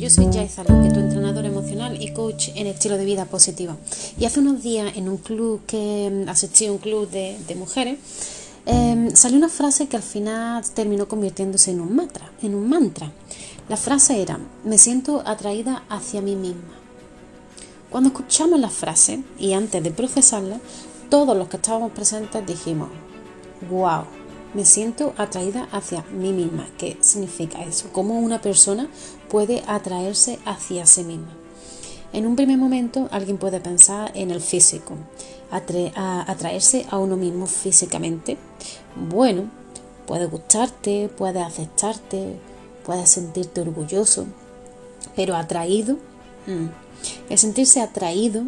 yo soy Jaiza Luque, tu entrenadora emocional y coach en estilo de vida positivo. Y hace unos días en un club que asistí a un club de, mujeres, em, salió una frase que al final terminó convirtiéndose en un mantra, en un mantra. La frase era, me siento atraída hacia mí misma. Cuando escuchamos la frase y antes de procesarla, todos los que estábamos presentes dijimos, wow, me siento atraída hacia mí misma. ¿Qué significa eso? ¿Cómo una persona puede atraerse hacia sí misma? En un primer momento alguien puede pensar en el físico, atraerse a uno mismo físicamente. Bueno, puede gustarte, puede aceptarte, puede sentirte orgulloso, pero atraído, mm, el sentirse atraído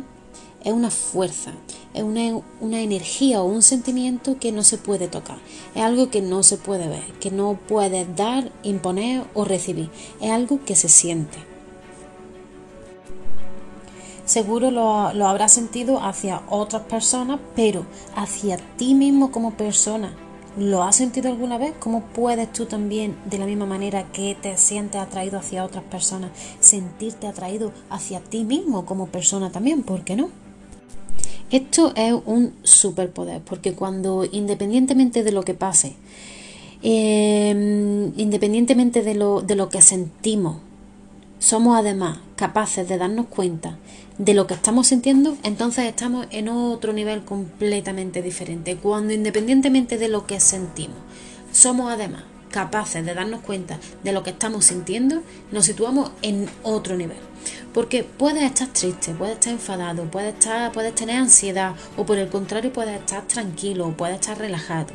es una fuerza, es una, energía o un sentimiento que no se puede tocar, es algo que no se puede ver, que no puedes dar, imponer o recibir, es algo que se siente. Seguro lo, lo habrás sentido hacia otras personas, pero hacia ti mismo como persona, ¿Lo has sentido alguna vez? ¿Cómo puedes tú también, de la misma manera que te sientes atraído hacia otras personas, sentirte atraído hacia ti mismo como persona también? ¿Por qué no? Esto es un superpoder, porque cuando independientemente de lo que pase, em, independientemente de lo, de lo que sentimos, somos además capaces de darnos cuenta de lo que estamos sintiendo, entonces estamos en otro nivel completamente diferente. Cuando independientemente de lo que sentimos, somos además capaces de darnos cuenta de lo que estamos sintiendo, nos situamos en otro nivel. Porque puedes estar triste, puedes estar enfadado, puedes, estar, puedes tener ansiedad o por el contrario puedes estar tranquilo, puedes estar relajado.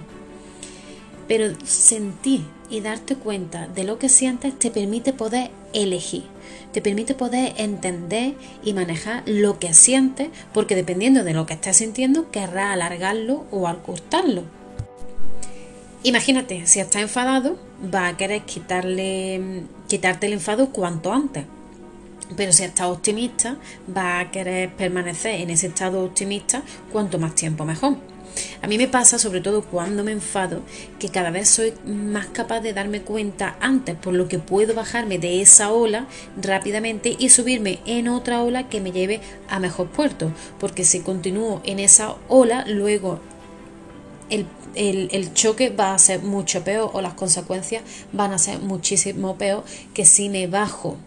Pero sentir y darte cuenta de lo que sientes te permite poder elegir, te permite poder entender y manejar lo que sientes porque dependiendo de lo que estés sintiendo querrás alargarlo o acortarlo. Imagínate, si estás enfadado, va a querer quitarle, quitarte el enfado cuanto antes. Pero si estás optimista, va a querer permanecer en ese estado optimista cuanto más tiempo mejor. A mí me pasa, sobre todo cuando me enfado, que cada vez soy más capaz de darme cuenta antes, por lo que puedo bajarme de esa ola rápidamente y subirme en otra ola que me lleve a mejor puerto. Porque si continúo en esa ola, luego el, choque va a ser mucho peor o las consecuencias van a ser muchísimo peor que si me bajo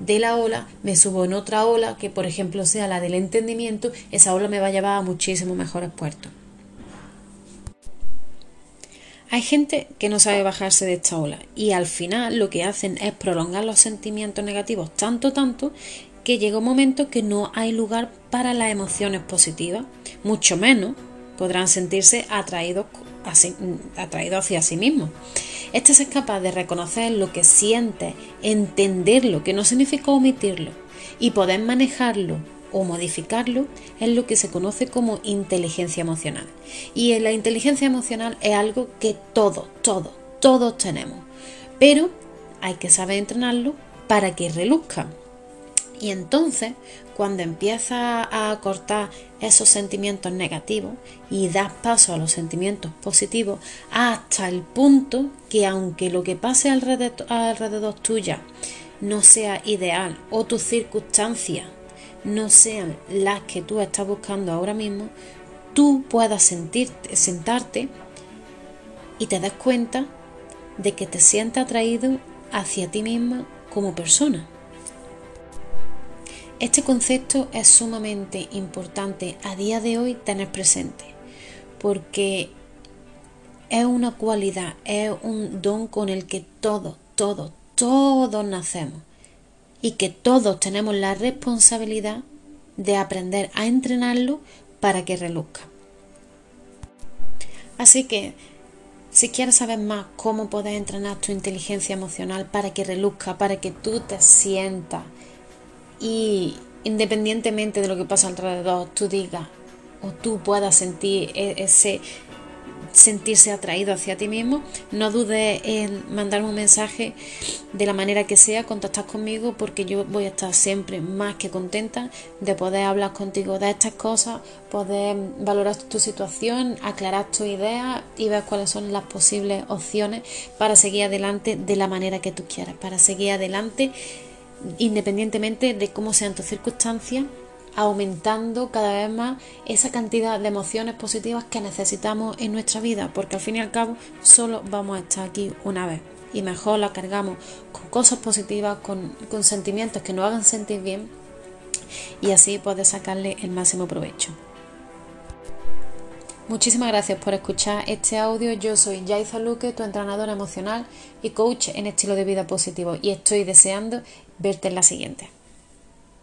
de la ola, me subo en otra ola que por ejemplo sea la del entendimiento, esa ola me va a llevar a muchísimo mejores puertos. Hay gente que no sabe bajarse de esta ola y al final lo que hacen es prolongar los sentimientos negativos tanto, tanto que llega un momento que no hay lugar para las emociones positivas, mucho menos podrán sentirse atraídos, hacia sí mismos. Este es capaz de reconocer lo que siente, entenderlo, que no significa omitirlo, y poder manejarlo o modificarlo es lo que se conoce como inteligencia emocional. Y la inteligencia emocional es algo que todos, todos, todos tenemos. Pero hay que saber entrenarlo para que reluzca. Y entonces, cuando empiezas a cortar esos sentimientos negativos y das paso a los sentimientos positivos hasta el punto que aunque lo que pase alrededor, alrededor tuya no sea ideal o tus circunstancias no sean las que tú estás buscando ahora mismo, tú puedas sentirte, sentarte y te das cuenta de que te sientes atraído hacia ti misma como persona. Este concepto es sumamente importante a día de hoy tener presente, porque es una cualidad, es un don con el que todos, todos, todos nacemos y que todos tenemos la responsabilidad de aprender a entrenarlo para que reluzca. Así que, si quieres saber más cómo puedes entrenar tu inteligencia emocional para que reluzca, para que tú te sientas y independientemente de lo que pasa alrededor, tú digas o tú puedas sentir e-, ese sentirse atraído hacia ti mismo, no dudes en mandarme un mensaje de la manera que sea, contactar conmigo porque yo voy a estar siempre más que contenta de poder hablar contigo de estas cosas, poder valorar tu situación, aclarar tu idea y ver cuáles son las posibles opciones para seguir adelante de la manera que tú quieras, para seguir adelante independientemente de cómo sean tus circunstancias, aumentando cada vez más esa cantidad de emociones positivas que necesitamos en nuestra vida, porque al fin y al cabo solo vamos a estar aquí una vez y mejor la cargamos con cosas positivas, con, sentimientos que nos hagan sentir bien y así poder sacarle el máximo provecho. Muchísimas gracias por escuchar este audio. Yo soy Yaiza Luque, tu entrenadora emocional y coach en estilo de vida positivo y estoy deseando verte en la siguiente.